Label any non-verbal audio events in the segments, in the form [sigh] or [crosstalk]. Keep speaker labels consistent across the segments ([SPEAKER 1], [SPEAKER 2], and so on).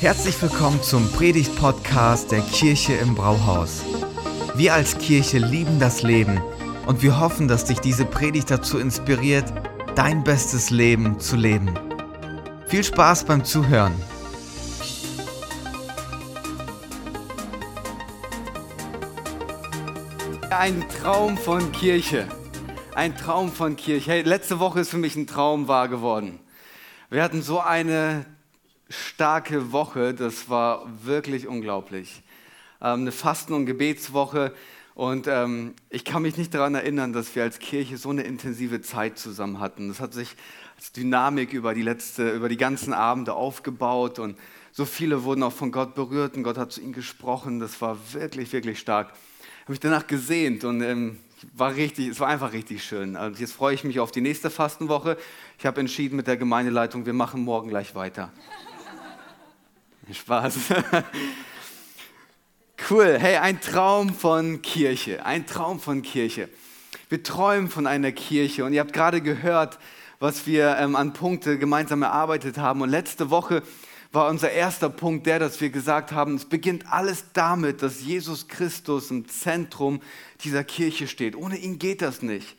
[SPEAKER 1] Herzlich willkommen zum Predigt-Podcast der Kirche im Brauhaus. Wir als Kirche lieben das Leben und wir hoffen, dass dich diese Predigt dazu inspiriert, dein bestes Leben zu leben. Viel Spaß beim Zuhören.
[SPEAKER 2] Ein Traum von Kirche. Ein Traum von Kirche. Hey, letzte Woche ist für mich ein Traum wahr geworden. Wir hatten so eine starke Woche, das war wirklich unglaublich. Ähm, eine Fasten- und Gebetswoche und ähm, ich kann mich nicht daran erinnern, dass wir als Kirche so eine intensive Zeit zusammen hatten. Das hat sich als Dynamik über die, letzte, über die ganzen Abende aufgebaut und so viele wurden auch von Gott berührt und Gott hat zu ihnen gesprochen. Das war wirklich, wirklich stark. Habe mich danach gesehnt und ähm, war richtig, es war einfach richtig schön. Also jetzt freue ich mich auf die nächste Fastenwoche. Ich habe entschieden mit der Gemeindeleitung, wir machen morgen gleich weiter. [laughs] Spaß. cool. Hey, ein Traum von Kirche. Ein Traum von Kirche. Wir träumen von einer Kirche und ihr habt gerade gehört, was wir ähm, an Punkte gemeinsam erarbeitet haben. Und letzte Woche war unser erster Punkt der, dass wir gesagt haben, es beginnt alles damit, dass Jesus Christus im Zentrum dieser Kirche steht. Ohne ihn geht das nicht.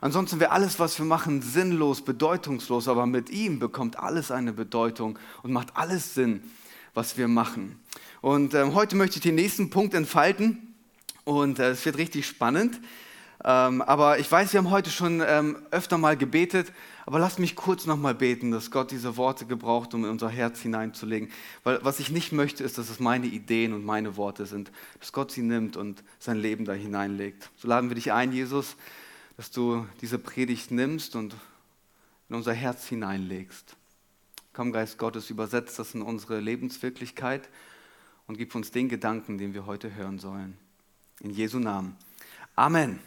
[SPEAKER 2] Ansonsten wäre alles, was wir machen, sinnlos, bedeutungslos, aber mit ihm bekommt alles eine Bedeutung und macht alles Sinn was wir machen. Und ähm, heute möchte ich den nächsten Punkt entfalten und äh, es wird richtig spannend. Ähm, aber ich weiß, wir haben heute schon ähm, öfter mal gebetet, aber lasst mich kurz nochmal beten, dass Gott diese Worte gebraucht, um in unser Herz hineinzulegen. Weil was ich nicht möchte, ist, dass es meine Ideen und meine Worte sind, dass Gott sie nimmt und sein Leben da hineinlegt. So laden wir dich ein, Jesus, dass du diese Predigt nimmst und in unser Herz hineinlegst. Komm, Geist Gottes, übersetzt das in unsere Lebenswirklichkeit und gib uns den Gedanken, den wir heute hören sollen. In Jesu Namen. Amen.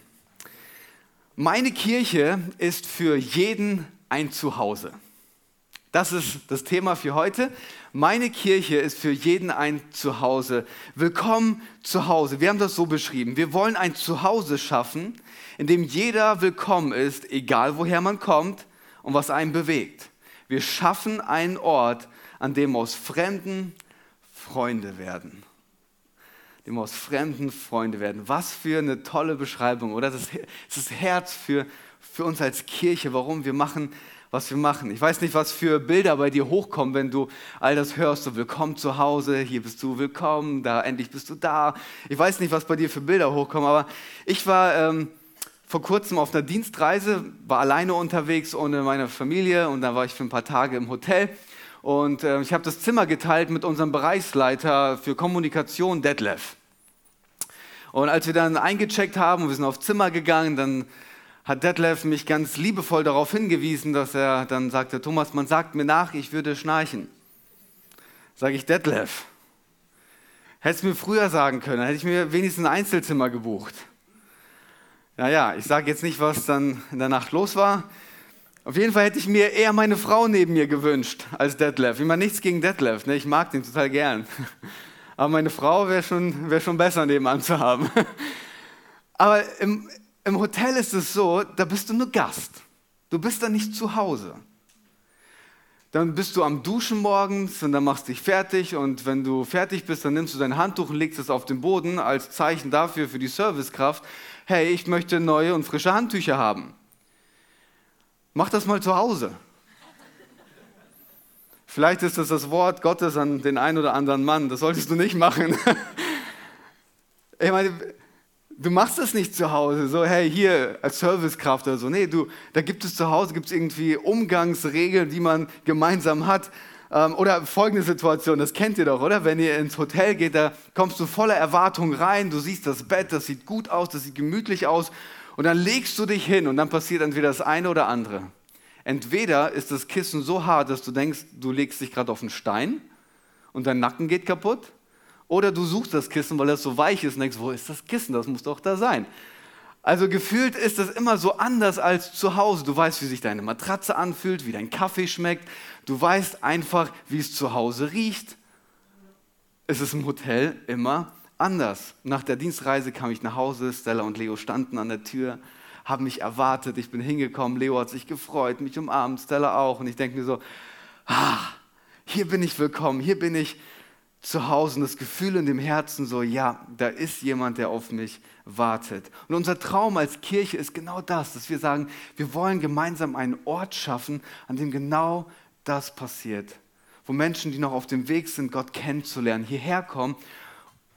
[SPEAKER 2] Meine Kirche ist für jeden ein Zuhause. Das ist das Thema für heute. Meine Kirche ist für jeden ein Zuhause. Willkommen zu Hause. Wir haben das so beschrieben. Wir wollen ein Zuhause schaffen, in dem jeder willkommen ist, egal woher man kommt und was einen bewegt. Wir schaffen einen Ort, an dem aus Fremden Freunde werden. Dem aus Fremden Freunde werden. Was für eine tolle Beschreibung, oder? Das ist das Herz für, für uns als Kirche, warum wir machen, was wir machen. Ich weiß nicht, was für Bilder bei dir hochkommen, wenn du all das hörst. So, willkommen zu Hause, hier bist du willkommen, da endlich bist du da. Ich weiß nicht, was bei dir für Bilder hochkommen, aber ich war ähm, vor kurzem auf einer Dienstreise, war alleine unterwegs ohne meine Familie und da war ich für ein paar Tage im Hotel. Und äh, ich habe das Zimmer geteilt mit unserem Bereichsleiter für Kommunikation, Detlef. Und als wir dann eingecheckt haben und wir sind aufs Zimmer gegangen, dann hat Detlef mich ganz liebevoll darauf hingewiesen, dass er dann sagte, Thomas, man sagt mir nach, ich würde schnarchen. Sage ich, Detlef, hättest du mir früher sagen können, hätte ich mir wenigstens ein Einzelzimmer gebucht. Naja, ich sage jetzt nicht, was dann in der Nacht los war. Auf jeden Fall hätte ich mir eher meine Frau neben mir gewünscht als Detlef. Meine, nichts gegen Detlef, ne? ich mag den total gern. Aber meine Frau wäre schon, wär schon besser nebenan zu haben. Aber im, im Hotel ist es so, da bist du nur Gast. Du bist da nicht zu Hause. Dann bist du am Duschen morgens und dann machst dich fertig und wenn du fertig bist, dann nimmst du dein Handtuch und legst es auf den Boden als Zeichen dafür für die Servicekraft, hey, ich möchte neue und frische Handtücher haben. Mach das mal zu Hause. Vielleicht ist das das Wort Gottes an den einen oder anderen Mann. Das solltest du nicht machen. [laughs] Ich meine, du machst das nicht zu Hause, so hey, hier als Servicekraft oder so. Nee, du, da gibt es zu Hause gibt's irgendwie Umgangsregeln, die man gemeinsam hat. Ähm, oder folgende Situation, das kennt ihr doch, oder? Wenn ihr ins Hotel geht, da kommst du voller Erwartung rein, du siehst das Bett, das sieht gut aus, das sieht gemütlich aus und dann legst du dich hin und dann passiert entweder das eine oder andere. Entweder ist das Kissen so hart, dass du denkst, du legst dich gerade auf einen Stein und dein Nacken geht kaputt, oder du suchst das Kissen, weil das so weich ist und denkst, wo ist das Kissen? Das muss doch da sein. Also gefühlt ist das immer so anders als zu Hause. Du weißt, wie sich deine Matratze anfühlt, wie dein Kaffee schmeckt. Du weißt einfach, wie es zu Hause riecht. Es ist im Hotel immer anders. Nach der Dienstreise kam ich nach Hause, Stella und Leo standen an der Tür, haben mich erwartet, ich bin hingekommen, Leo hat sich gefreut, mich umarmt, Stella auch. Und ich denke mir so, ah, hier bin ich willkommen, hier bin ich zu Hause und das Gefühl in dem Herzen so, ja, da ist jemand, der auf mich wartet. Und unser Traum als Kirche ist genau das, dass wir sagen, wir wollen gemeinsam einen Ort schaffen, an dem genau das passiert. Wo Menschen, die noch auf dem Weg sind, Gott kennenzulernen, hierher kommen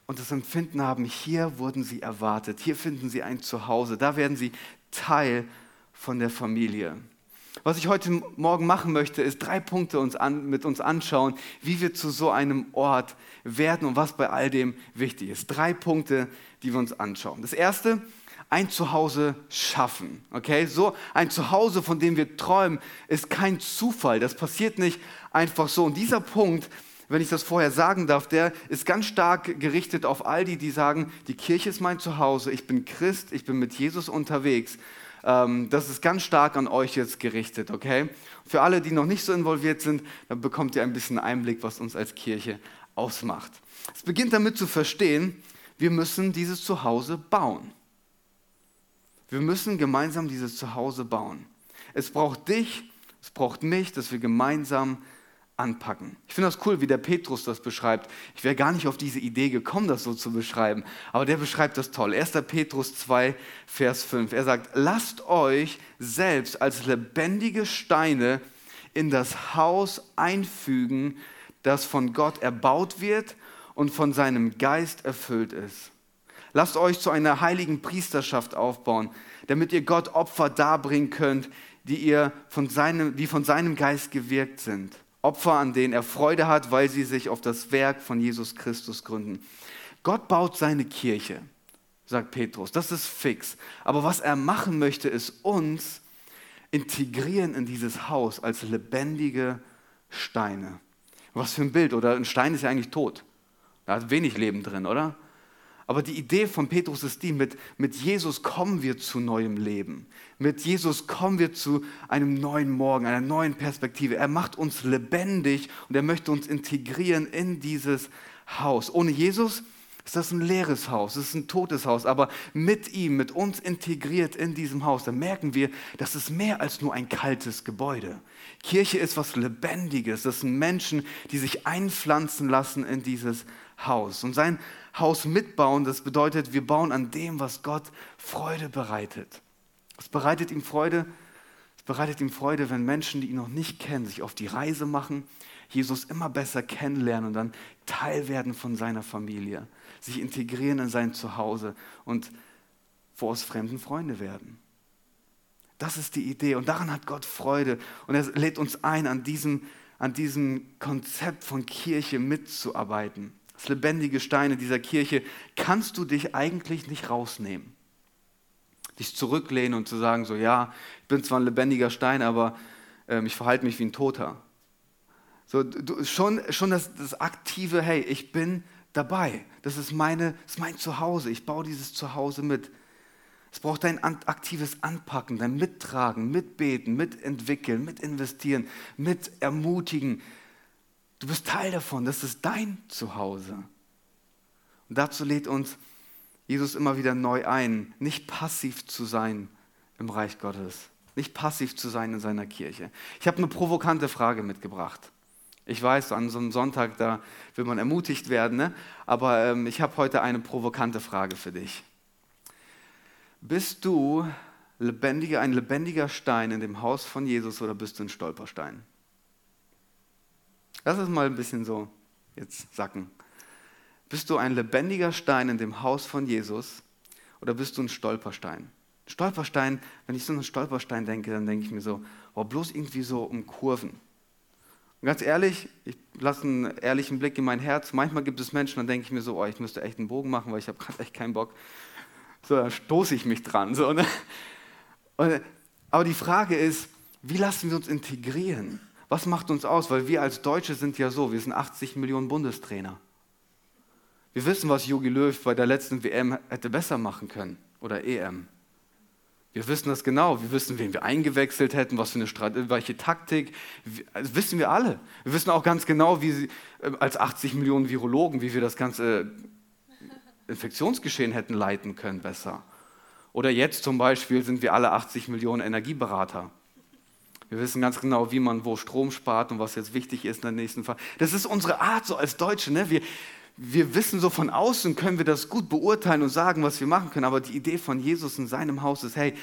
[SPEAKER 2] und das Empfinden haben, hier wurden sie erwartet, hier finden sie ein Zuhause, da werden sie Teil von der Familie. Was ich heute Morgen machen möchte, ist drei Punkte uns an, mit uns anschauen, wie wir zu so einem Ort werden und was bei all dem wichtig ist. Drei Punkte, die wir uns anschauen. Das erste, ein Zuhause schaffen. Okay, so ein Zuhause, von dem wir träumen, ist kein Zufall. Das passiert nicht einfach so. Und dieser Punkt, wenn ich das vorher sagen darf, der ist ganz stark gerichtet auf all die, die sagen, die Kirche ist mein Zuhause, ich bin Christ, ich bin mit Jesus unterwegs. Ähm, das ist ganz stark an euch jetzt gerichtet, okay? Für alle, die noch nicht so involviert sind, dann bekommt ihr ein bisschen Einblick, was uns als Kirche ausmacht. Es beginnt damit zu verstehen, wir müssen dieses Zuhause bauen. Wir müssen gemeinsam dieses Zuhause bauen. Es braucht dich, es braucht mich, dass wir gemeinsam anpacken. Ich finde das cool, wie der Petrus das beschreibt. Ich wäre gar nicht auf diese Idee gekommen, das so zu beschreiben, aber der beschreibt das toll. 1. Petrus 2, Vers 5. Er sagt, lasst euch selbst als lebendige Steine in das Haus einfügen, das von Gott erbaut wird und von seinem Geist erfüllt ist. Lasst euch zu einer heiligen Priesterschaft aufbauen, damit ihr Gott Opfer darbringen könnt, die, ihr von seinem, die von seinem Geist gewirkt sind. Opfer, an denen er Freude hat, weil sie sich auf das Werk von Jesus Christus gründen. Gott baut seine Kirche, sagt Petrus. Das ist fix. Aber was er machen möchte, ist uns integrieren in dieses Haus als lebendige Steine. Was für ein Bild, oder? Ein Stein ist ja eigentlich tot. Da hat wenig Leben drin, oder? Aber die Idee von Petrus ist die, mit, mit Jesus kommen wir zu neuem Leben. Mit Jesus kommen wir zu einem neuen Morgen, einer neuen Perspektive. Er macht uns lebendig und er möchte uns integrieren in dieses Haus. Ohne Jesus ist das ein leeres Haus, es ist ein totes Haus, aber mit ihm, mit uns integriert in diesem Haus, da merken wir, das ist mehr als nur ein kaltes Gebäude. Kirche ist was Lebendiges, das sind Menschen, die sich einpflanzen lassen in dieses Haus. Und sein Haus mitbauen, das bedeutet, wir bauen an dem, was Gott Freude bereitet. Es bereitet ihm Freude, es bereitet ihm Freude, wenn Menschen, die ihn noch nicht kennen, sich auf die Reise machen, Jesus immer besser kennenlernen und dann Teil werden von seiner Familie, sich integrieren in sein Zuhause und vor aus fremden Freunde werden. Das ist die Idee und daran hat Gott Freude und er lädt uns ein, an diesem, an diesem Konzept von Kirche mitzuarbeiten das lebendige Stein in dieser Kirche, kannst du dich eigentlich nicht rausnehmen. Dich zurücklehnen und zu sagen, so ja, ich bin zwar ein lebendiger Stein, aber ähm, ich verhalte mich wie ein Toter. So, du, schon schon das, das aktive, hey, ich bin dabei. Das ist, meine, das ist mein Zuhause. Ich baue dieses Zuhause mit. Es braucht dein aktives Anpacken, dein Mittragen, Mitbeten, Mitentwickeln, Mitinvestieren, mit ermutigen, Du bist Teil davon, das ist dein Zuhause. Und dazu lädt uns Jesus immer wieder neu ein, nicht passiv zu sein im Reich Gottes, nicht passiv zu sein in seiner Kirche. Ich habe eine provokante Frage mitgebracht. Ich weiß, an so einem Sonntag, da will man ermutigt werden, ne? aber ähm, ich habe heute eine provokante Frage für dich. Bist du lebendiger, ein lebendiger Stein in dem Haus von Jesus oder bist du ein Stolperstein? Lass es mal ein bisschen so jetzt sacken. Bist du ein lebendiger Stein in dem Haus von Jesus oder bist du ein Stolperstein? Stolperstein, wenn ich so einen Stolperstein denke, dann denke ich mir so, oh, bloß irgendwie so um Kurven. Und ganz ehrlich, ich lasse einen ehrlichen Blick in mein Herz. Manchmal gibt es Menschen, dann denke ich mir so, oh, ich müsste echt einen Bogen machen, weil ich habe gerade echt keinen Bock. So, da stoße ich mich dran. So, ne? Und, aber die Frage ist, wie lassen wir uns integrieren? Was macht uns aus? Weil wir als Deutsche sind ja so, wir sind 80 Millionen Bundestrainer. Wir wissen, was Jogi Löw bei der letzten WM hätte besser machen können oder EM. Wir wissen das genau. Wir wissen, wen wir eingewechselt hätten, was für eine Strategie, welche Taktik. Das wissen wir alle. Wir wissen auch ganz genau, wie äh, als 80 Millionen Virologen, wie wir das ganze Infektionsgeschehen hätten leiten können besser. Oder jetzt zum Beispiel sind wir alle 80 Millionen Energieberater. Wir wissen ganz genau, wie man wo Strom spart und was jetzt wichtig ist in der nächsten Phase. Das ist unsere Art so als Deutsche. Ne? Wir, wir wissen so von außen, können wir das gut beurteilen und sagen, was wir machen können. Aber die Idee von Jesus in seinem Haus ist, hey,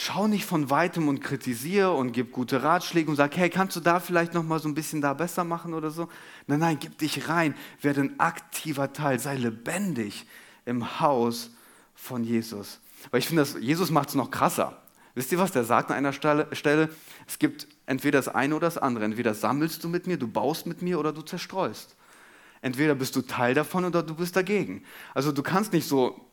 [SPEAKER 2] schau nicht von weitem und kritisiere und gib gute Ratschläge und sag, hey, kannst du da vielleicht noch mal so ein bisschen da besser machen oder so? Nein, nein, gib dich rein, werde ein aktiver Teil, sei lebendig im Haus von Jesus. Weil ich finde, Jesus macht es noch krasser. Wisst ihr, was der sagt an einer Stelle? Es gibt entweder das eine oder das andere. Entweder sammelst du mit mir, du baust mit mir oder du zerstreust. Entweder bist du Teil davon oder du bist dagegen. Also du kannst nicht so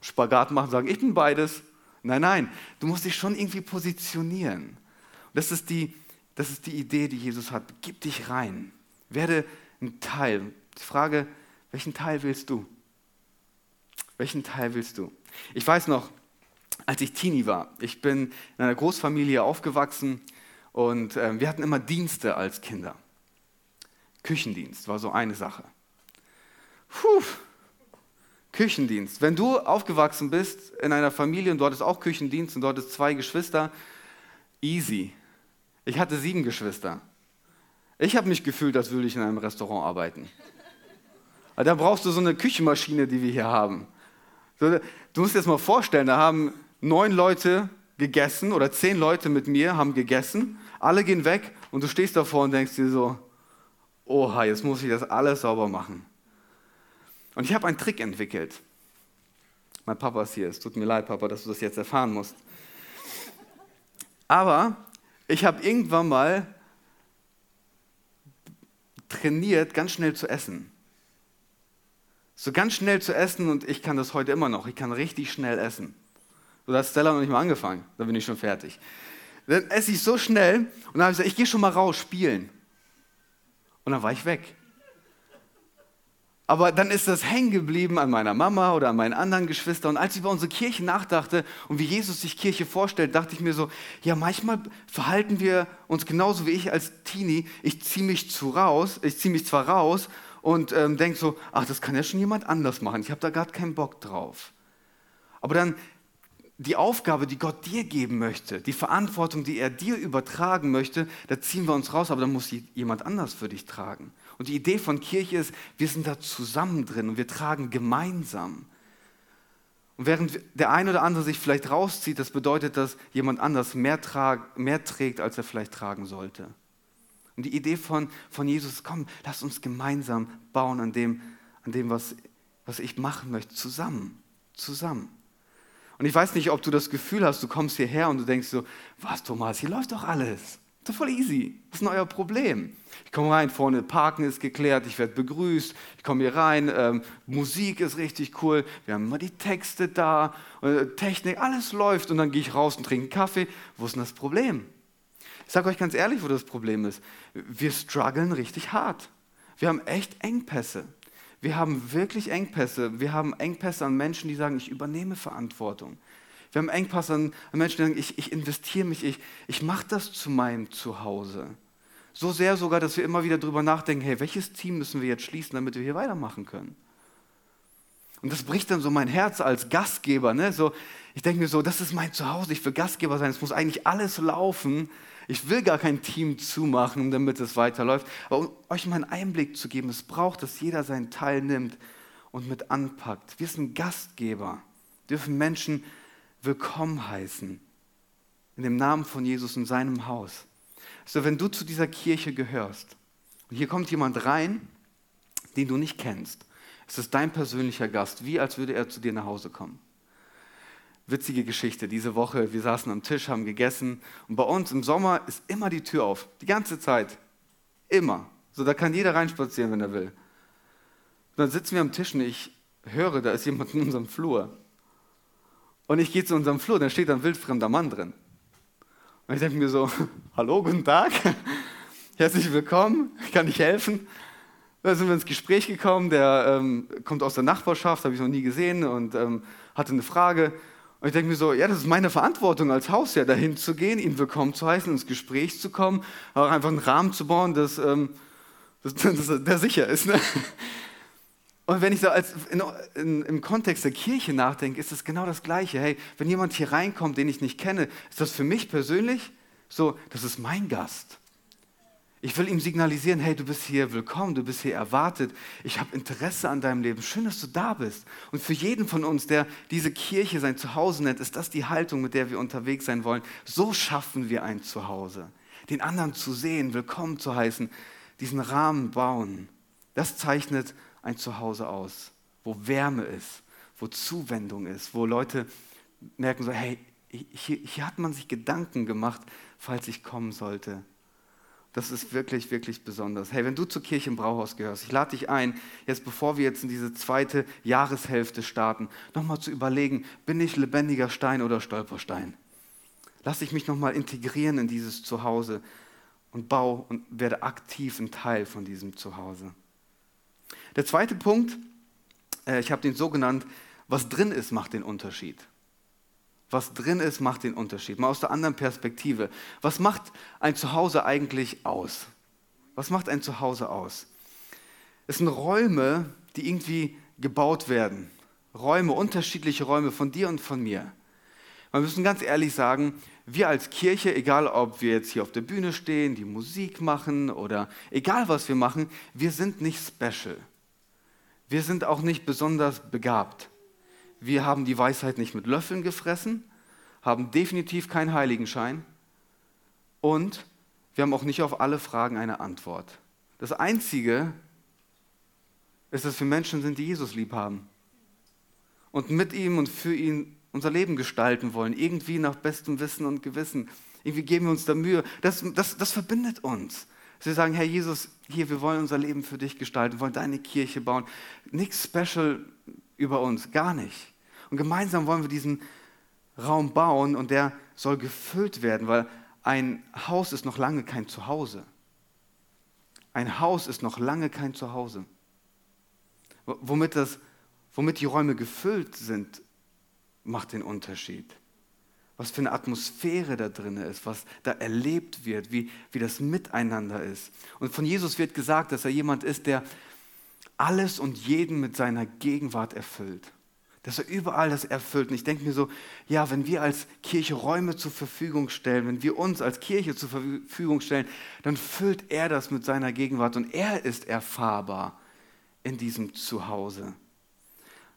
[SPEAKER 2] Spagat machen sagen, ich bin beides. Nein, nein, du musst dich schon irgendwie positionieren. Und das ist die, das ist die Idee, die Jesus hat. Gib dich rein. Werde ein Teil. Die Frage, welchen Teil willst du? Welchen Teil willst du? Ich weiß noch, als ich Teenie war, ich bin in einer Großfamilie aufgewachsen und äh, wir hatten immer Dienste als Kinder. Küchendienst war so eine Sache. Puh, Küchendienst. Wenn du aufgewachsen bist in einer Familie und dort ist auch Küchendienst und dort ist zwei Geschwister, easy. Ich hatte sieben Geschwister. Ich habe mich gefühlt, als würde ich in einem Restaurant arbeiten. Aber da brauchst du so eine Küchenmaschine, die wir hier haben. Du musst dir das mal vorstellen, da haben neun Leute gegessen oder zehn Leute mit mir haben gegessen, alle gehen weg und du stehst davor und denkst dir so, oha, jetzt muss ich das alles sauber machen. Und ich habe einen Trick entwickelt. Mein Papa ist hier, es tut mir leid, Papa, dass du das jetzt erfahren musst. Aber ich habe irgendwann mal trainiert, ganz schnell zu essen. So ganz schnell zu essen und ich kann das heute immer noch. Ich kann richtig schnell essen. So hat Stella noch nicht mal angefangen, dann bin ich schon fertig. Dann esse ich so schnell und dann habe ich gesagt, ich gehe schon mal raus spielen. Und dann war ich weg. Aber dann ist das hängen geblieben an meiner Mama oder an meinen anderen Geschwistern. Und als ich über unsere Kirche nachdachte und wie Jesus sich Kirche vorstellt, dachte ich mir so, ja, manchmal verhalten wir uns genauso wie ich als Teenie. Ich ziehe mich zu raus, ich ziehe mich zwar raus und ähm, denke so, ach, das kann ja schon jemand anders machen. Ich habe da gerade keinen Bock drauf. Aber dann die Aufgabe, die Gott dir geben möchte, die Verantwortung, die er dir übertragen möchte, da ziehen wir uns raus, aber dann muss jemand anders für dich tragen. Und die Idee von Kirche ist, wir sind da zusammen drin und wir tragen gemeinsam. Und während der ein oder andere sich vielleicht rauszieht, das bedeutet, dass jemand anders mehr, mehr trägt, als er vielleicht tragen sollte. Und die Idee von, von Jesus, komm, lass uns gemeinsam bauen an dem, an dem was, was ich machen möchte, zusammen, zusammen. Und ich weiß nicht, ob du das Gefühl hast, du kommst hierher und du denkst so, was Thomas, hier läuft doch alles. Ist voll easy. Was ist denn euer Problem? Ich komme rein, vorne Parken ist geklärt, ich werde begrüßt, ich komme hier rein, ähm, Musik ist richtig cool, wir haben immer die Texte da, äh, Technik, alles läuft und dann gehe ich raus und trinke einen Kaffee. Wo ist denn das Problem? Ich sage euch ganz ehrlich, wo das Problem ist. Wir strugglen richtig hart. Wir haben echt Engpässe. Wir haben wirklich Engpässe. Wir haben Engpässe an Menschen, die sagen, ich übernehme Verantwortung. Wir haben Engpässe an, Menschen, die sagen, ich, ich investiere mich, ich, ich mache das zu meinem Zuhause. So sehr sogar, dass wir immer wieder darüber nachdenken, hey, welches Team müssen wir jetzt schließen, damit wir hier weitermachen können? Und das bricht dann so mein Herz als Gastgeber. Ne? So, ich denke mir so, das ist mein Zuhause, ich will Gastgeber sein, es muss eigentlich alles laufen. Ich will gar kein Team zumachen, damit es weiterläuft. Aber um euch mal einen Einblick zu geben, es braucht, dass jeder seinen Teil nimmt und mit anpackt. Wir sind Gastgeber, dürfen Menschen willkommen heißen. In dem Namen von Jesus in seinem Haus. So, wenn du zu dieser Kirche gehörst und hier kommt jemand rein, den du nicht kennst, es ist dein persönlicher Gast, wie als würde er zu dir nach Hause kommen witzige Geschichte. Diese Woche, wir saßen am Tisch, haben gegessen und bei uns im Sommer ist immer die Tür auf. Die ganze Zeit. Immer. So, da kann jeder reinspazieren, wenn er will. Und dann sitzen wir am Tisch und ich höre, da ist jemand in unserem Flur. Und ich gehe zu unserem Flur, da steht ein wildfremder Mann drin. Und ich denke mir so, [laughs] hallo, guten Tag, [laughs] herzlich willkommen, kann ich helfen? Da sind wir ins Gespräch gekommen, der ähm, kommt aus der Nachbarschaft, habe ich noch nie gesehen und ähm, hatte eine Frage. Und ich denke mir so, ja, das ist meine Verantwortung als Hausherr, dahin zu gehen, ihn willkommen zu heißen, ins Gespräch zu kommen, auch einfach einen Rahmen zu bauen, dass, ähm, [laughs] dass, dass der sicher ist. Ne? Und wenn ich so als in, in, im Kontext der Kirche nachdenke, ist das genau das Gleiche. Hey, wenn jemand hier reinkommt, den ich nicht kenne, ist das für mich persönlich So, das ist mein Gast. Ich will ihm signalisieren, hey, du bist hier willkommen, du bist hier erwartet. Ich habe Interesse an deinem Leben. Schön, dass du da bist. Und für jeden von uns, der diese Kirche sein Zuhause nennt, ist das die Haltung, mit der wir unterwegs sein wollen. So schaffen wir ein Zuhause. Den anderen zu sehen, willkommen zu heißen, diesen Rahmen bauen. Das zeichnet ein Zuhause aus, wo Wärme ist, wo Zuwendung ist, wo Leute merken so, hey, hier, hier hat man sich Gedanken gemacht, falls ich kommen sollte das ist wirklich, wirklich besonders. Hey, wenn du zur Kirche im Brauhaus gehörst, ich lade dich ein, jetzt bevor wir jetzt in diese zweite Jahreshälfte starten, nochmal zu überlegen, bin ich lebendiger Stein oder Stolperstein? Lass ich mich nochmal integrieren in dieses Zuhause und baue und werde aktiv ein Teil von diesem Zuhause. Der zweite Punkt, äh, ich habe den so genannt, was drin ist, macht den Unterschied was drin ist, macht den Unterschied. Mal aus der anderen Perspektive. Was macht ein Zuhause eigentlich aus? Was macht ein Zuhause aus? Es sind Räume, die irgendwie gebaut werden. Räume, unterschiedliche Räume von dir und von mir. Wir müssen ganz ehrlich sagen, wir als Kirche, egal ob wir jetzt hier auf der Bühne stehen, die Musik machen oder egal was wir machen, wir sind nicht special. Wir sind auch nicht besonders begabt. Wir haben die Weisheit nicht mit Löffeln gefressen, haben definitiv keinen Heiligenschein und wir haben auch nicht auf alle Fragen eine Antwort. Das Einzige ist, dass wir Menschen sind, die Jesus lieb haben und mit ihm und für ihn unser Leben gestalten wollen, irgendwie nach bestem Wissen und Gewissen. Irgendwie geben wir uns da Mühe. Das, das, das verbindet uns. Sie sagen, Herr Jesus, hier, wir wollen unser Leben für dich gestalten, wollen deine Kirche bauen. Nichts special über uns, gar nicht. Und gemeinsam wollen wir diesen Raum bauen und der soll gefüllt werden, weil ein Haus ist noch lange kein Zuhause. Ein Haus ist noch lange kein Zuhause. Womit, das, womit die Räume gefüllt sind, macht den Unterschied. Was für eine Atmosphäre da drin ist, was da erlebt wird, wie, wie das Miteinander ist. Und von Jesus wird gesagt, dass er jemand ist, der alles und jeden mit seiner Gegenwart erfüllt dass er überall das erfüllt. Und ich denke mir so, ja, wenn wir als Kirche Räume zur Verfügung stellen, wenn wir uns als Kirche zur Verfügung stellen, dann füllt er das mit seiner Gegenwart und er ist erfahrbar in diesem Zuhause.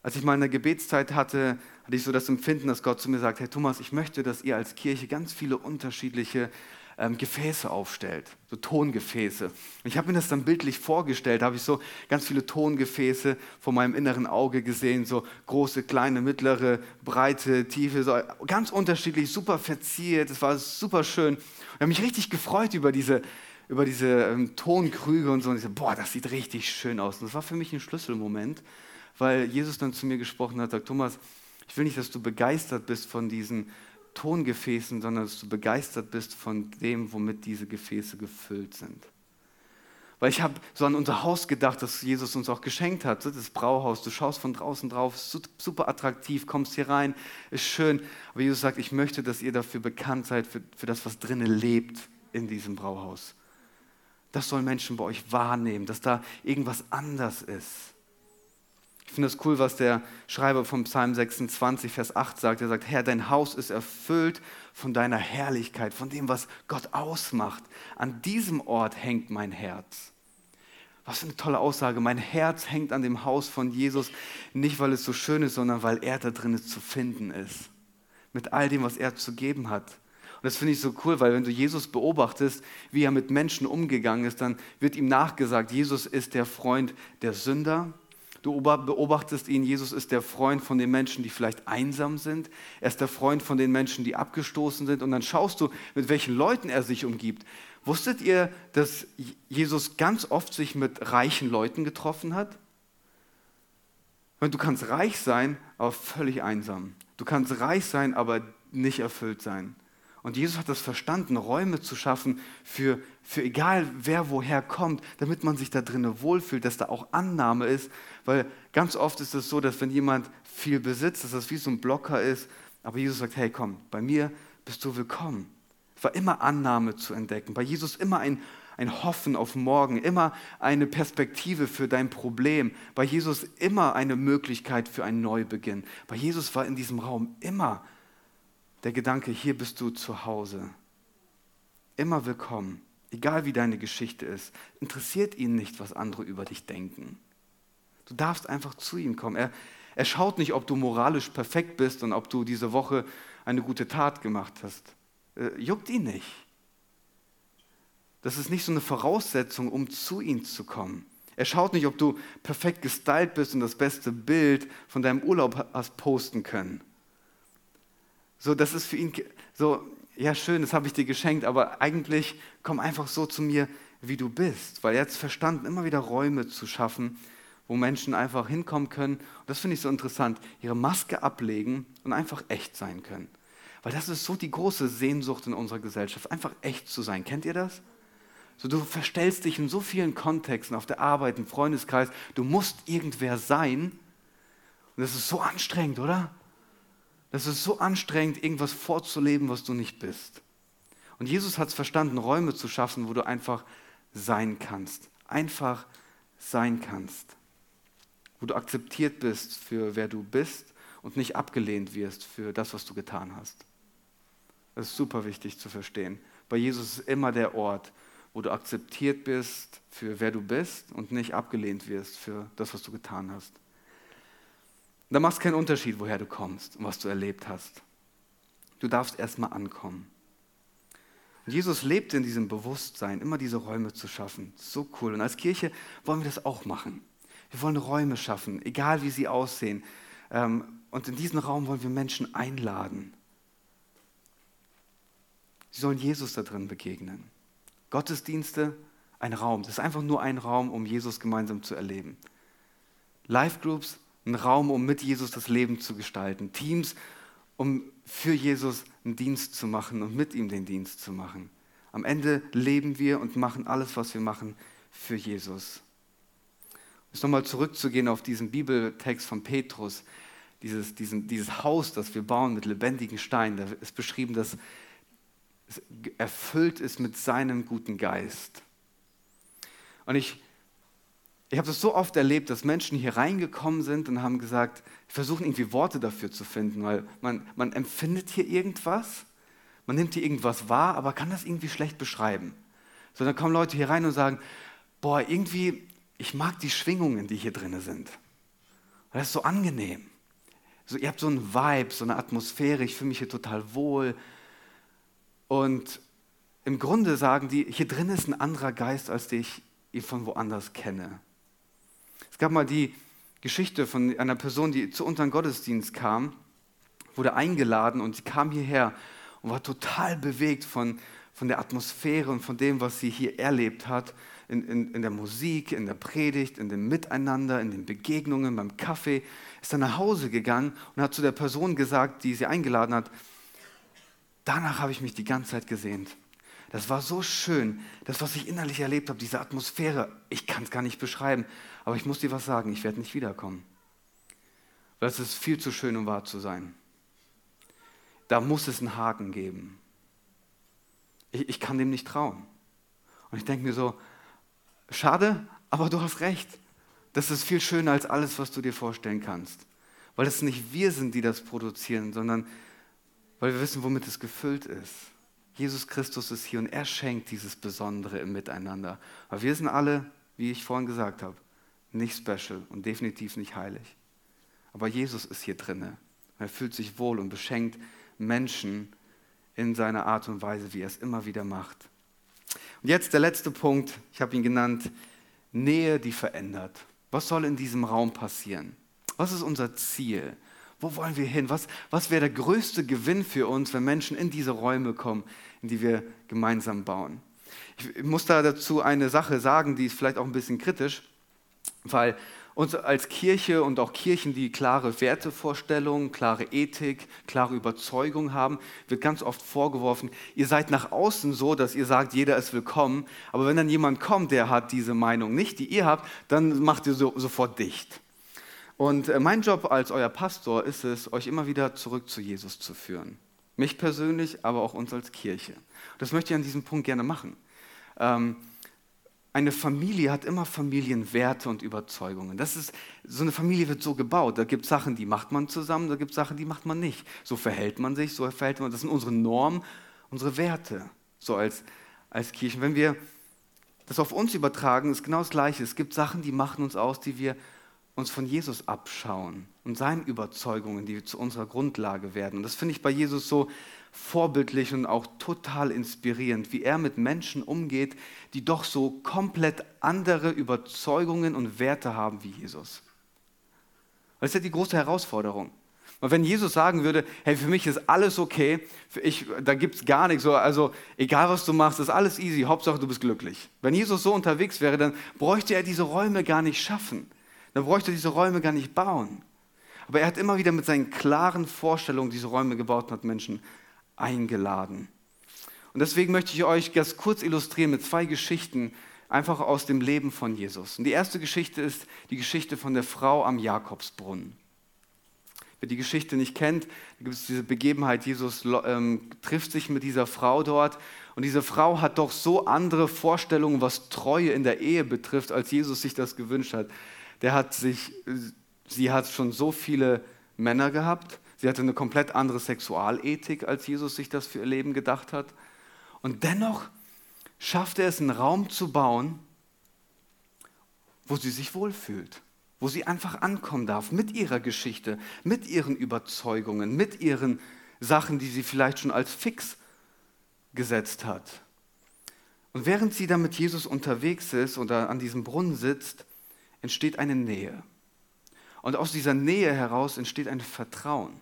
[SPEAKER 2] Als ich mal eine Gebetszeit hatte, hatte ich so das Empfinden, dass Gott zu mir sagt, Herr Thomas, ich möchte, dass ihr als Kirche ganz viele unterschiedliche ähm, Gefäße aufstellt, so Tongefäße. Und ich habe mir das dann bildlich vorgestellt, habe ich so ganz viele Tongefäße vor meinem inneren Auge gesehen, so große, kleine, mittlere, breite, tiefe, so ganz unterschiedlich, super verziert, es war super schön. Ich habe mich richtig gefreut über diese, über diese ähm, Tonkrüge und so. Und ich so, boah, das sieht richtig schön aus. Und das war für mich ein Schlüsselmoment, weil Jesus dann zu mir gesprochen hat, sagt, Thomas, ich will nicht, dass du begeistert bist von diesen Tongefäßen, sondern dass du begeistert bist von dem, womit diese Gefäße gefüllt sind. Weil ich habe so an unser Haus gedacht, das Jesus uns auch geschenkt hat, das Brauhaus. Du schaust von draußen drauf, super attraktiv, kommst hier rein, ist schön. Aber Jesus sagt, ich möchte, dass ihr dafür bekannt seid, für, für das, was drinnen lebt in diesem Brauhaus. Das sollen Menschen bei euch wahrnehmen, dass da irgendwas anders ist. Ich finde es cool, was der Schreiber vom Psalm 26, Vers 8 sagt. Er sagt, Herr, dein Haus ist erfüllt von deiner Herrlichkeit, von dem, was Gott ausmacht. An diesem Ort hängt mein Herz. Was für eine tolle Aussage. Mein Herz hängt an dem Haus von Jesus, nicht weil es so schön ist, sondern weil er da drin zu finden ist. Mit all dem, was er zu geben hat. Und das finde ich so cool, weil wenn du Jesus beobachtest, wie er mit Menschen umgegangen ist, dann wird ihm nachgesagt, Jesus ist der Freund der Sünder, Du beobachtest ihn, Jesus ist der Freund von den Menschen, die vielleicht einsam sind. Er ist der Freund von den Menschen, die abgestoßen sind. Und dann schaust du, mit welchen Leuten er sich umgibt. Wusstet ihr, dass Jesus ganz oft sich mit reichen Leuten getroffen hat? Du kannst reich sein, aber völlig einsam. Du kannst reich sein, aber nicht erfüllt sein. Und Jesus hat das verstanden, Räume zu schaffen für, für egal wer woher kommt, damit man sich da drinnen wohlfühlt, dass da auch Annahme ist. Weil ganz oft ist es so, dass wenn jemand viel besitzt, dass das wie so ein Blocker ist. Aber Jesus sagt, hey komm, bei mir bist du willkommen. Es war immer Annahme zu entdecken. Bei Jesus immer ein, ein Hoffen auf morgen, immer eine Perspektive für dein Problem. Bei Jesus immer eine Möglichkeit für einen Neubeginn. Bei Jesus war in diesem Raum immer der Gedanke, hier bist du zu Hause. immer willkommen, egal wie deine Geschichte ist. Interessiert ihn nicht, was andere über dich denken. Du darfst einfach zu ihm kommen. Er, er schaut nicht, ob du moralisch perfekt bist und ob du diese Woche eine gute Tat gemacht hast. Äh, juckt ihn nicht. Das ist nicht so eine Voraussetzung, um zu ihm zu kommen. Er schaut nicht, ob du perfekt gestylt bist und das beste Bild von deinem Urlaub hast posten können. So, das ist für ihn so, ja schön, das habe ich dir geschenkt, aber eigentlich komm einfach so zu mir, wie du bist, weil er hat verstanden, immer wieder Räume zu schaffen, wo Menschen einfach hinkommen können. Und das finde ich so interessant, ihre Maske ablegen und einfach echt sein können. Weil das ist so die große Sehnsucht in unserer Gesellschaft, einfach echt zu sein. Kennt ihr das? So, du verstellst dich in so vielen Kontexten, auf der Arbeit, im Freundeskreis. Du musst irgendwer sein. Und das ist so anstrengend, oder? Das ist so anstrengend, irgendwas vorzuleben, was du nicht bist. Und Jesus hat es verstanden, Räume zu schaffen, wo du einfach sein kannst. Einfach sein kannst. Wo du akzeptiert bist für wer du bist und nicht abgelehnt wirst für das, was du getan hast. Das ist super wichtig zu verstehen. Bei Jesus ist immer der Ort, wo du akzeptiert bist für wer du bist und nicht abgelehnt wirst für das, was du getan hast. Da macht es keinen Unterschied, woher du kommst und was du erlebt hast. Du darfst erstmal ankommen. Und Jesus lebt in diesem Bewusstsein, immer diese Räume zu schaffen. So cool. Und als Kirche wollen wir das auch machen. Wir wollen Räume schaffen, egal wie sie aussehen. Ähm, und in diesen Raum wollen wir Menschen einladen. Sie sollen Jesus da drin begegnen. Gottesdienste, ein Raum. Das ist einfach nur ein Raum, um Jesus gemeinsam zu erleben. Live Groups, ein Raum, um mit Jesus das Leben zu gestalten. Teams, um für Jesus einen Dienst zu machen und mit ihm den Dienst zu machen. Am Ende leben wir und machen alles, was wir machen, für Jesus. Jetzt nochmal zurückzugehen auf diesen Bibeltext von Petrus, dieses, diesen, dieses Haus, das wir bauen mit lebendigen Steinen, da ist beschrieben, dass es erfüllt ist mit seinem guten Geist. Und ich, ich habe das so oft erlebt, dass Menschen hier reingekommen sind und haben gesagt, versuchen irgendwie Worte dafür zu finden, weil man, man empfindet hier irgendwas, man nimmt hier irgendwas wahr, aber kann das irgendwie schlecht beschreiben. So, dann kommen Leute hier rein und sagen, boah, irgendwie, ich mag die Schwingungen, die hier drin sind. Das ist so angenehm. So, ihr habt so einen Vibe, so eine Atmosphäre, ich fühle mich hier total wohl, und im Grunde sagen die, hier drin ist ein anderer Geist, als den ich von woanders kenne. Es gab mal die Geschichte von einer Person, die zu unserem Gottesdienst kam, wurde eingeladen und sie kam hierher und war total bewegt von, von der Atmosphäre und von dem, was sie hier erlebt hat, in, in, in der Musik, in der Predigt, in dem Miteinander, in den Begegnungen, beim Kaffee, ist dann nach Hause gegangen und hat zu der Person gesagt, die sie eingeladen hat, danach habe ich mich die ganze Zeit gesehnt. Das war so schön, das, was ich innerlich erlebt habe, diese Atmosphäre, ich kann es gar nicht beschreiben, aber ich muss dir was sagen, ich werde nicht wiederkommen. Weil es ist viel zu schön, um wahr zu sein. Da muss es einen Haken geben. Ich, ich kann dem nicht trauen. Und ich denke mir so, schade, aber du hast recht. Das ist viel schöner als alles, was du dir vorstellen kannst. Weil es nicht wir sind, die das produzieren, sondern weil wir wissen, womit es gefüllt ist. Jesus Christus ist hier und er schenkt dieses Besondere im Miteinander. Aber wir sind alle, wie ich vorhin gesagt habe, nicht special und definitiv nicht heilig. Aber Jesus ist hier drinne. Er fühlt sich wohl und beschenkt Menschen in seiner Art und Weise, wie er es immer wieder macht. Und jetzt der letzte Punkt, ich habe ihn genannt, Nähe, die verändert. Was soll in diesem Raum passieren? Was ist unser Ziel? Wo wollen wir hin? Was, was wäre der größte Gewinn für uns, wenn Menschen in diese Räume kommen, in die wir gemeinsam bauen? Ich muss da dazu eine Sache sagen, die ist vielleicht auch ein bisschen kritisch, weil uns als Kirche und auch Kirchen, die klare Wertevorstellungen, klare Ethik, klare Überzeugung haben, wird ganz oft vorgeworfen, ihr seid nach außen so, dass ihr sagt, jeder ist willkommen, aber wenn dann jemand kommt, der hat diese Meinung nicht, die ihr habt, dann macht ihr so, sofort dicht. Und äh, mein Job als euer Pastor ist es, euch immer wieder zurück zu Jesus zu führen. Mich persönlich, aber auch uns als Kirche. Das möchte ich an diesem Punkt gerne machen. Ähm, eine Familie hat immer Familienwerte und Überzeugungen. Das ist, so eine Familie wird so gebaut. Da gibt es Sachen, die macht man zusammen, da gibt es Sachen, die macht man nicht. So verhält man sich, so verhält man. Das sind unsere Normen, unsere Werte. So als, als Kirchen. Wenn wir das auf uns übertragen, ist genau das Gleiche. Es gibt Sachen, die machen uns aus, die wir uns von Jesus abschauen und seinen Überzeugungen, die zu unserer Grundlage werden. Und das finde ich bei Jesus so vorbildlich und auch total inspirierend, wie er mit Menschen umgeht, die doch so komplett andere Überzeugungen und Werte haben wie Jesus. Das ist ja die große Herausforderung. Und wenn Jesus sagen würde, hey, für mich ist alles okay, ich, da gibt es gar nichts, also egal was du machst, ist alles easy, Hauptsache du bist glücklich. Wenn Jesus so unterwegs wäre, dann bräuchte er diese Räume gar nicht schaffen. Dann bräuchte er diese Räume gar nicht bauen. Aber er hat immer wieder mit seinen klaren Vorstellungen diese Räume gebaut und hat Menschen eingeladen. Und deswegen möchte ich euch ganz kurz illustrieren mit zwei Geschichten, einfach aus dem Leben von Jesus. Und die erste Geschichte ist die Geschichte von der Frau am Jakobsbrunnen. Wer die Geschichte nicht kennt, gibt es diese Begebenheit, Jesus ähm, trifft sich mit dieser Frau dort und diese Frau hat doch so andere Vorstellungen, was Treue in der Ehe betrifft, als Jesus sich das gewünscht hat. Der hat sich, sie hat schon so viele Männer gehabt, sie hatte eine komplett andere Sexualethik, als Jesus sich das für ihr Leben gedacht hat. Und dennoch schafft er es, einen Raum zu bauen, wo sie sich wohlfühlt wo sie einfach ankommen darf mit ihrer Geschichte, mit ihren Überzeugungen, mit ihren Sachen, die sie vielleicht schon als fix gesetzt hat. Und während sie dann mit Jesus unterwegs ist oder an diesem Brunnen sitzt, entsteht eine Nähe. Und aus dieser Nähe heraus entsteht ein Vertrauen.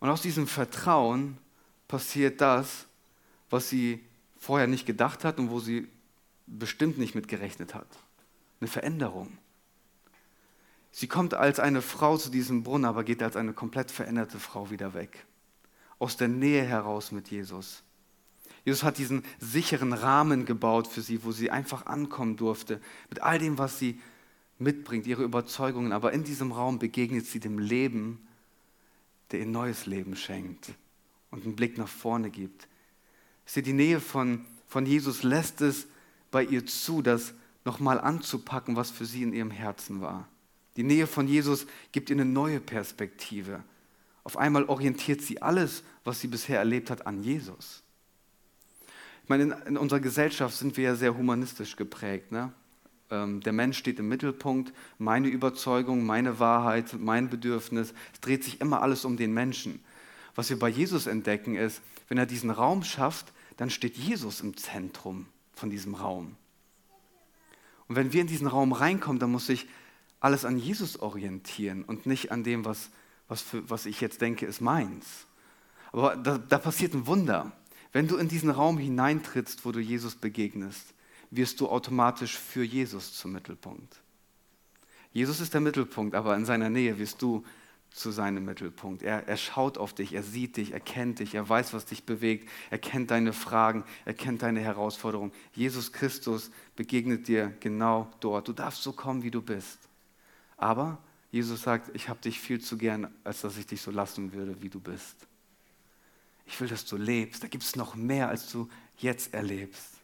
[SPEAKER 2] Und aus diesem Vertrauen passiert das, was sie vorher nicht gedacht hat und wo sie bestimmt nicht mit gerechnet hat. Eine Veränderung. Sie kommt als eine Frau zu diesem Brunnen, aber geht als eine komplett veränderte Frau wieder weg. Aus der Nähe heraus mit Jesus. Jesus hat diesen sicheren Rahmen gebaut für sie, wo sie einfach ankommen durfte, mit all dem, was sie mitbringt, ihre Überzeugungen. Aber in diesem Raum begegnet sie dem Leben, der ihr neues Leben schenkt und einen Blick nach vorne gibt. Sie die Nähe von, von Jesus lässt es bei ihr zu, das nochmal anzupacken, was für sie in ihrem Herzen war. Die Nähe von Jesus gibt ihr eine neue Perspektive. Auf einmal orientiert sie alles, was sie bisher erlebt hat, an Jesus. Ich meine, in, in unserer Gesellschaft sind wir ja sehr humanistisch geprägt. Ne? Ähm, der Mensch steht im Mittelpunkt, meine Überzeugung, meine Wahrheit, mein Bedürfnis. Es dreht sich immer alles um den Menschen. Was wir bei Jesus entdecken ist, wenn er diesen Raum schafft, dann steht Jesus im Zentrum von diesem Raum. Und wenn wir in diesen Raum reinkommen, dann muss sich alles an Jesus orientieren und nicht an dem, was, was, für, was ich jetzt denke, ist meins. Aber da, da passiert ein Wunder. Wenn du in diesen Raum hineintrittst, wo du Jesus begegnest, wirst du automatisch für Jesus zum Mittelpunkt. Jesus ist der Mittelpunkt, aber in seiner Nähe wirst du zu seinem Mittelpunkt. Er, er schaut auf dich, er sieht dich, er kennt dich, er weiß, was dich bewegt, er kennt deine Fragen, er kennt deine Herausforderungen. Jesus Christus begegnet dir genau dort. Du darfst so kommen, wie du bist. Aber Jesus sagt, ich habe dich viel zu gern, als dass ich dich so lassen würde, wie du bist. Ich will, dass du lebst. Da gibt es noch mehr, als du jetzt erlebst.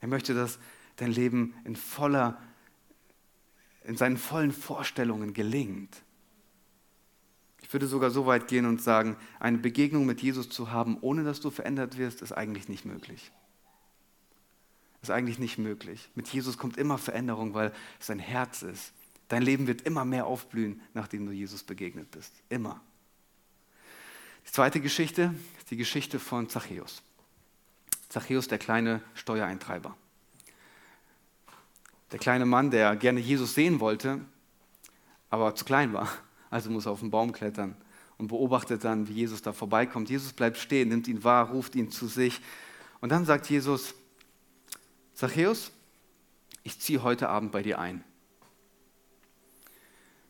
[SPEAKER 2] Er möchte, dass dein Leben in voller, in seinen vollen Vorstellungen gelingt. Ich würde sogar so weit gehen und sagen, eine Begegnung mit Jesus zu haben, ohne dass du verändert wirst, ist eigentlich nicht möglich. Ist eigentlich nicht möglich. Mit Jesus kommt immer Veränderung, weil es sein Herz ist. Dein Leben wird immer mehr aufblühen, nachdem du Jesus begegnet bist. Immer. Die zweite Geschichte ist die Geschichte von Zachäus. Zachäus, der kleine Steuereintreiber. Der kleine Mann, der gerne Jesus sehen wollte, aber zu klein war. Also muss er auf den Baum klettern und beobachtet dann, wie Jesus da vorbeikommt. Jesus bleibt stehen, nimmt ihn wahr, ruft ihn zu sich. Und dann sagt Jesus, Zachäus, ich ziehe heute Abend bei dir ein.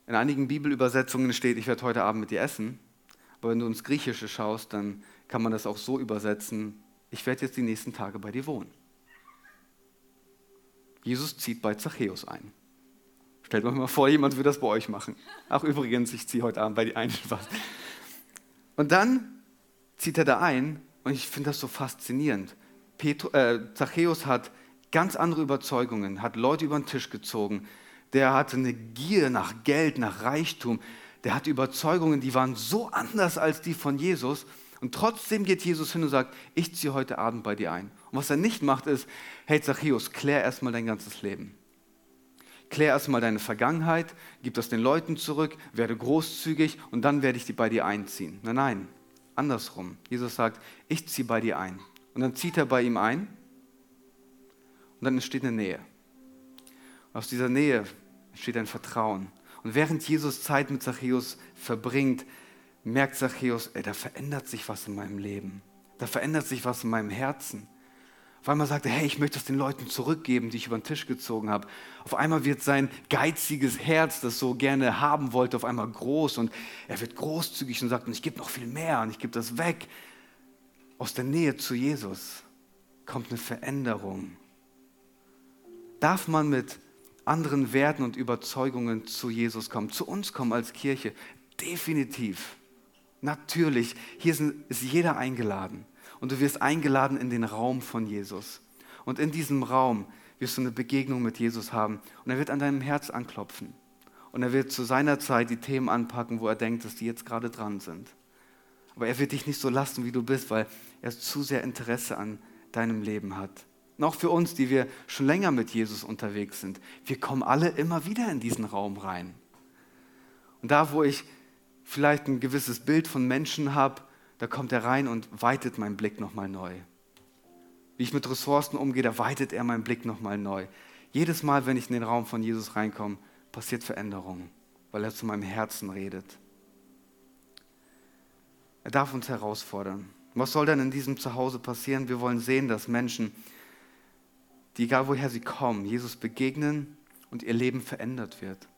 [SPEAKER 2] In einigen Bibelübersetzungen steht, ich werde heute Abend mit dir essen. Aber wenn du ins Griechische schaust, dann kann man das auch so übersetzen, ich werde jetzt die nächsten Tage bei dir wohnen. Jesus zieht bei Zachäus ein. Stellt euch mal vor, jemand würde das bei euch machen. Ach übrigens, ich ziehe heute Abend bei dir ein. Und dann zieht er da ein und ich finde das so faszinierend. Petru, äh, Zachäus hat ganz andere Überzeugungen, hat Leute über den Tisch gezogen, der hatte eine Gier nach Geld, nach Reichtum, der hatte Überzeugungen, die waren so anders als die von Jesus. Und trotzdem geht Jesus hin und sagt, ich ziehe heute Abend bei dir ein. Und was er nicht macht, ist, hey Zachäus, klär erstmal dein ganzes Leben. Klär erstmal deine Vergangenheit, gib das den Leuten zurück, werde großzügig und dann werde ich die bei dir einziehen. Nein, nein, andersrum. Jesus sagt, ich ziehe bei dir ein. Und dann zieht er bei ihm ein und dann entsteht eine Nähe. Und aus dieser Nähe entsteht ein Vertrauen. Und während Jesus Zeit mit Zachäus verbringt, merkt Zachäus, ey, da verändert sich was in meinem Leben. Da verändert sich was in meinem Herzen. Auf einmal sagt er, hey, ich möchte es den Leuten zurückgeben, die ich über den Tisch gezogen habe. Auf einmal wird sein geiziges Herz, das so gerne haben wollte, auf einmal groß und er wird großzügig und sagt, und ich gebe noch viel mehr und ich gebe das weg. Aus der Nähe zu Jesus kommt eine Veränderung. Darf man mit anderen Werten und Überzeugungen zu Jesus kommen, zu uns kommen als Kirche? Definitiv. Natürlich. Hier ist jeder eingeladen und du wirst eingeladen in den Raum von Jesus. Und in diesem Raum wirst du eine Begegnung mit Jesus haben und er wird an deinem Herz anklopfen. Und er wird zu seiner Zeit die Themen anpacken, wo er denkt, dass die jetzt gerade dran sind. Aber er wird dich nicht so lassen, wie du bist, weil er zu sehr Interesse an deinem Leben hat. Und auch für uns, die wir schon länger mit Jesus unterwegs sind, wir kommen alle immer wieder in diesen Raum rein. Und da, wo ich vielleicht ein gewisses Bild von Menschen habe, da kommt er rein und weitet meinen Blick nochmal neu. Wie ich mit Ressourcen umgehe, da weitet er meinen Blick nochmal neu. Jedes Mal, wenn ich in den Raum von Jesus reinkomme, passiert Veränderung, weil er zu meinem Herzen redet. Er darf uns herausfordern. Was soll denn in diesem Zuhause passieren? Wir wollen sehen, dass Menschen, die egal woher sie kommen, Jesus begegnen und ihr Leben verändert wird.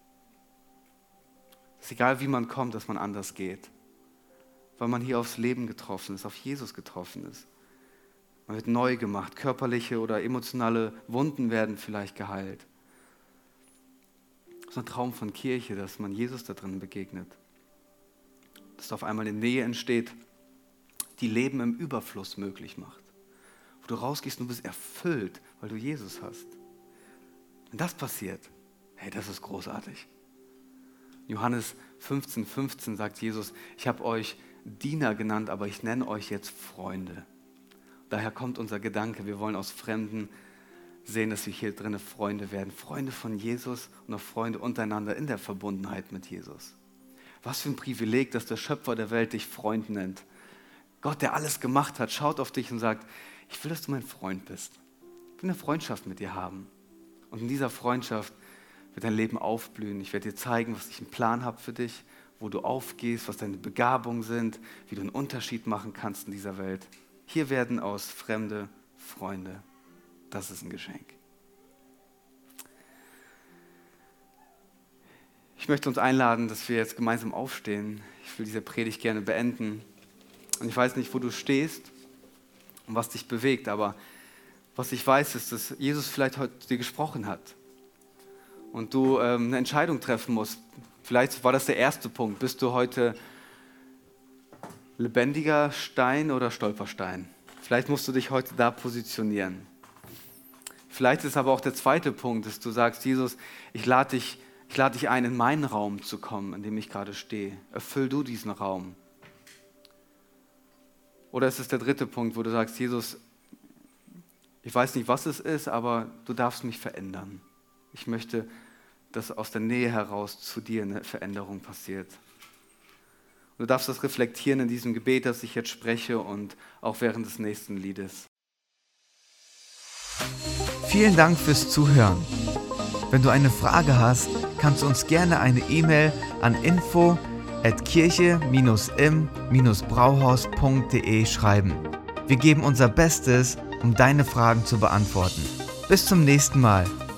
[SPEAKER 2] Es ist egal, wie man kommt, dass man anders geht weil man hier aufs Leben getroffen ist, auf Jesus getroffen ist. Man wird neu gemacht, körperliche oder emotionale Wunden werden vielleicht geheilt. Das ist ein Traum von Kirche, dass man Jesus da drin begegnet. Dass da auf einmal eine Nähe entsteht, die Leben im Überfluss möglich macht. Wo du rausgehst und du bist erfüllt, weil du Jesus hast. Wenn das passiert, hey, das ist großartig. Johannes 15, 15 sagt Jesus, ich habe euch Diener genannt, aber ich nenne euch jetzt Freunde. Daher kommt unser Gedanke, wir wollen aus Fremden sehen, dass wir hier drinnen Freunde werden. Freunde von Jesus und auch Freunde untereinander in der Verbundenheit mit Jesus. Was für ein Privileg, dass der Schöpfer der Welt dich Freund nennt. Gott, der alles gemacht hat, schaut auf dich und sagt, ich will, dass du mein Freund bist. Ich will eine Freundschaft mit dir haben. Und in dieser Freundschaft wird dein Leben aufblühen. Ich werde dir zeigen, was ich einen Plan habe für dich wo du aufgehst, was deine Begabungen sind, wie du einen Unterschied machen kannst in dieser Welt. Hier werden aus Fremde Freunde. Das ist ein Geschenk. Ich möchte uns einladen, dass wir jetzt gemeinsam aufstehen. Ich will diese Predigt gerne beenden. Und ich weiß nicht, wo du stehst und was dich bewegt, aber was ich weiß, ist, dass Jesus vielleicht heute dir gesprochen hat und du ähm, eine Entscheidung treffen musst. Vielleicht war das der erste Punkt. Bist du heute lebendiger Stein oder Stolperstein? Vielleicht musst du dich heute da positionieren. Vielleicht ist aber auch der zweite Punkt, dass du sagst, Jesus, ich lade dich, ich lade dich ein, in meinen Raum zu kommen, in dem ich gerade stehe. Erfüll du diesen Raum. Oder ist es der dritte Punkt, wo du sagst, Jesus, ich weiß nicht, was es ist, aber du darfst mich verändern. Ich möchte dass aus der Nähe heraus zu dir eine Veränderung passiert. du darfst das reflektieren in diesem Gebet, das ich jetzt spreche und auch während des nächsten Liedes.
[SPEAKER 1] Vielen Dank fürs Zuhören. Wenn du eine Frage hast, kannst du uns gerne eine E-Mail an info at kirche-im-brauhaus.de schreiben. Wir geben unser Bestes, um deine Fragen zu beantworten. Bis zum nächsten Mal